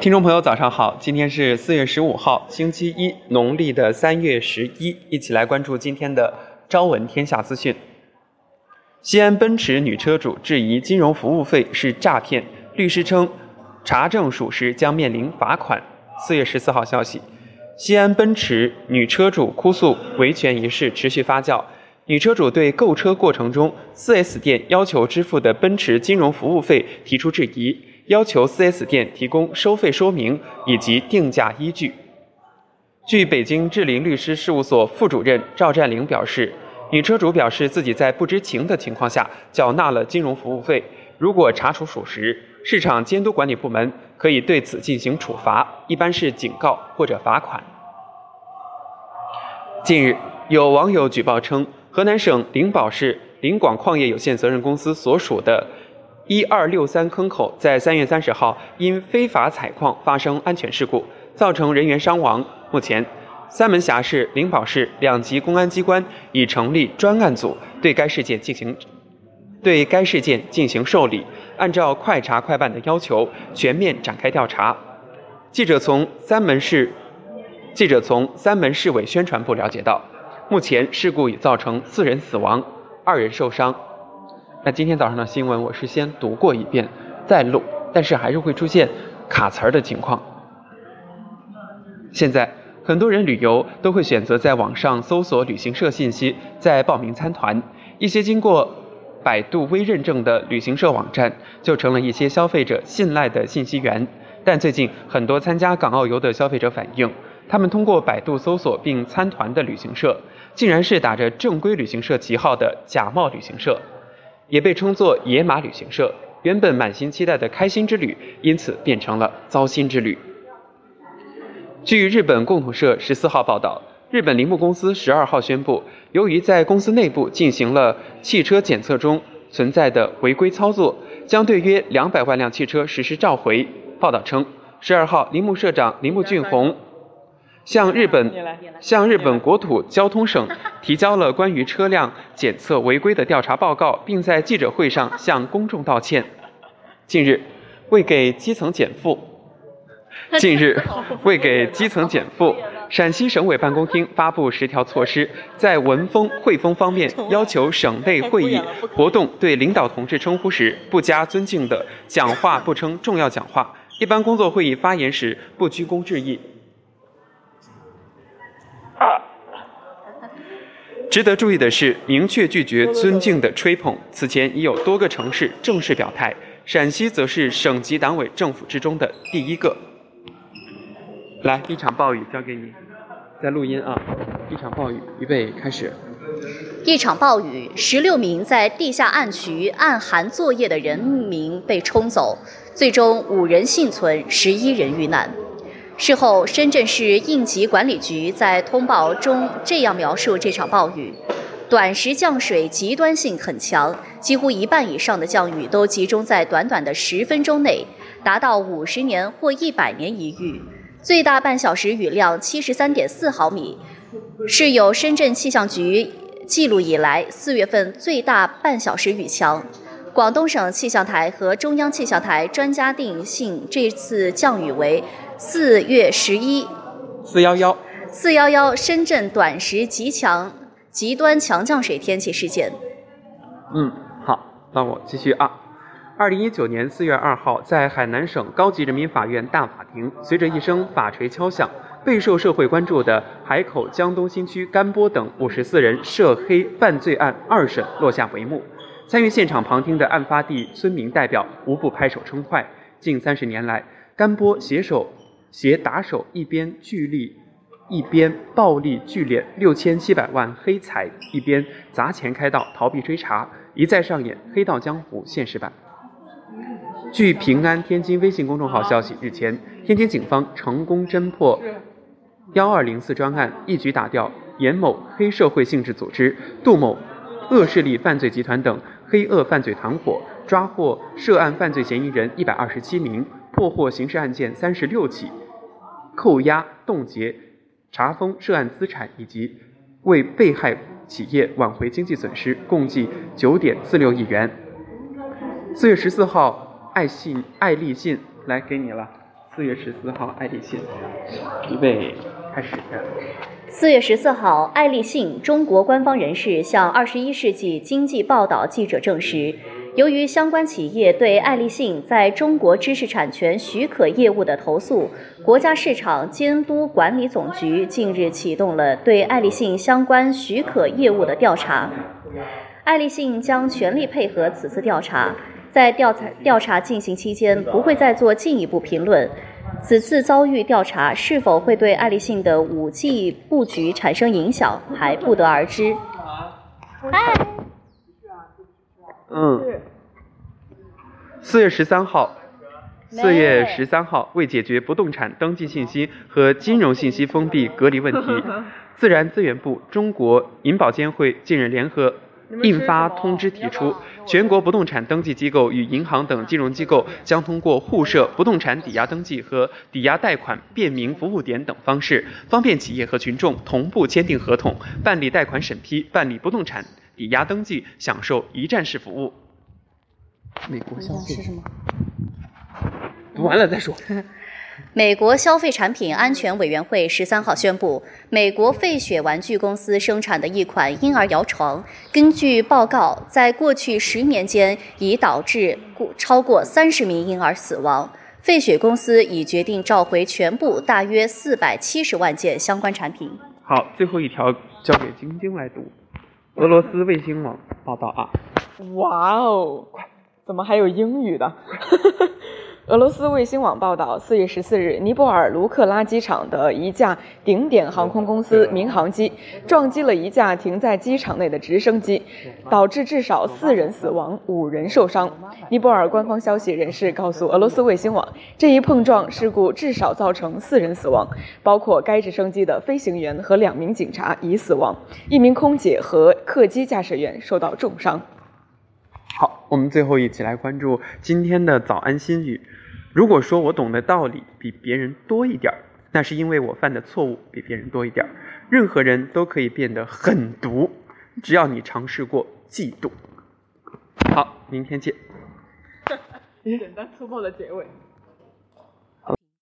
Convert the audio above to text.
听众朋友，早上好！今天是四月十五号，星期一，农历的三月十一。一起来关注今天的朝闻天下资讯。西安奔驰女车主质疑金融服务费是诈骗，律师称查证属实将面临罚款。四月十四号消息，西安奔驰女车主哭诉维权一事持续发酵。女车主对购车过程中 4S 店要求支付的奔驰金融服务费提出质疑，要求 4S 店提供收费说明以及定价依据。据北京智林律师事务所副主任赵占领表示，女车主表示自己在不知情的情况下缴纳了金融服务费，如果查处属实，市场监督管理部门可以对此进行处罚，一般是警告或者罚款。近日，有网友举报称。河南省灵宝市灵广矿业有限责任公司所属的一二六三坑口，在三月三十号因非法采矿发生安全事故，造成人员伤亡。目前，三门峡市、灵宝市两级公安机关已成立专案组，对该事件进行对该事件进行受理，按照快查快办的要求，全面展开调查。记者从三门市记者从三门市委宣传部了解到。目前事故已造成四人死亡，二人受伤。那今天早上的新闻我是先读过一遍再录，但是还是会出现卡词儿的情况。现在很多人旅游都会选择在网上搜索旅行社信息，再报名参团。一些经过百度微认证的旅行社网站就成了一些消费者信赖的信息源。但最近很多参加港澳游的消费者反映，他们通过百度搜索并参团的旅行社。竟然是打着正规旅行社旗号的假冒旅行社，也被称作野马旅行社。原本满心期待的开心之旅，因此变成了糟心之旅。据日本共同社十四号报道，日本铃木公司十二号宣布，由于在公司内部进行了汽车检测中存在的违规操作，将对约两百万辆汽车实施召回。报道称，十二号铃木社长铃木俊宏。向日本向日本国土交通省提交了关于车辆检测违规的调查报告，并在记者会上向公众道歉。近日，为给基层减负，近日为给基层减负，陕西省委办公厅发布十条措施，在文风会风方面要求省内会议活动对领导同志称呼时不加尊敬的讲话不称重要讲话，一般工作会议发言时不鞠躬致意。值得注意的是，明确拒绝尊敬的吹捧。此前已有多个城市正式表态，陕西则是省级党委政府之中的第一个。来，一场暴雨交给你，在录音啊！一场暴雨，预备开始。一场暴雨，十六名在地下暗渠暗含作业的人民被冲走，最终五人幸存，十一人遇难。事后，深圳市应急管理局在通报中这样描述这场暴雨：短时降水极端性很强，几乎一半以上的降雨都集中在短短的十分钟内，达到五十年或一百年一遇。最大半小时雨量七十三点四毫米，是有深圳气象局记录以来四月份最大半小时雨强。广东省气象台和中央气象台专家定性这次降雨为。四月十一，四幺幺，四幺幺，深圳短时极强、极端强降水天气事件。嗯，好，那我继续啊。二零一九年四月二号，在海南省高级人民法院大法庭，随着一声法锤敲响，备受社会关注的海口江东新区甘波等五十四人涉黑犯罪案二审落下帷幕。参与现场旁听的案发地村民代表无不拍手称快。近三十年来，甘波携手。携打手一边聚力，一边暴力聚敛六千七百万黑财，一边砸钱开道逃避追查，一再上演黑道江湖现实版。据平安天津微信公众号消息，日前，天津警方成功侦破幺二零四专案，一举打掉严某黑社会性质组织、杜某恶势力犯罪集团等黑恶犯罪团伙，抓获涉案犯罪嫌疑人一百二十七名，破获刑事案件三十六起。扣押、冻结、查封涉案资产，以及为被害企业挽回经济损失，共计九点四六亿元。四月十四号，爱信爱立信来给你了，四月十四号，爱立信，预备四月十四号，爱立信中国官方人士向《二十一世纪经济报道》记者证实，由于相关企业对爱立信在中国知识产权许可业务的投诉，国家市场监督管理总局近日启动了对爱立信相关许可业务的调查。爱立信将全力配合此次调查，在调查调查进行期间，不会再做进一步评论。此次遭遇调查是否会对爱立信的五 G 布局产生影响，还不得而知。嗨，嗯，四月十三号，四月十三号，为解决不动产登记信息和金融信息封闭隔离问题，自然资源部、中国银保监会近日联合。印发通知提出，全国不动产登记机构与银行等金融机构将通过互设不动产抵押登记和抵押贷款便民服务点等方式，方便企业和群众同步签订合同、办理贷款审批、办理不动产抵押登记，享受一站式服务。美国消费是什么？读完了再说。美国消费产品安全委员会十三号宣布，美国费雪玩具公司生产的一款婴儿摇床，根据报告，在过去十年间已导致超过三十名婴儿死亡。费雪公司已决定召回全部大约四百七十万件相关产品。好，最后一条交给晶晶来读。俄罗斯卫星网报道啊，哇哦，怎么还有英语的？俄罗斯卫星网报道，四月十四日，尼泊尔卢克拉机场的一架顶点航空公司民航机撞击了一架停在机场内的直升机，导致至少四人死亡、五人受伤。尼泊尔官方消息人士告诉俄罗斯卫星网，这一碰撞事故至少造成四人死亡，包括该直升机的飞行员和两名警察已死亡，一名空姐和客机驾驶员受到重伤。好，我们最后一起来关注今天的早安心语。如果说我懂的道理比别人多一点儿，那是因为我犯的错误比别人多一点儿。任何人都可以变得狠毒，只要你尝试过嫉妒。好，明天见。简单粗暴的结尾。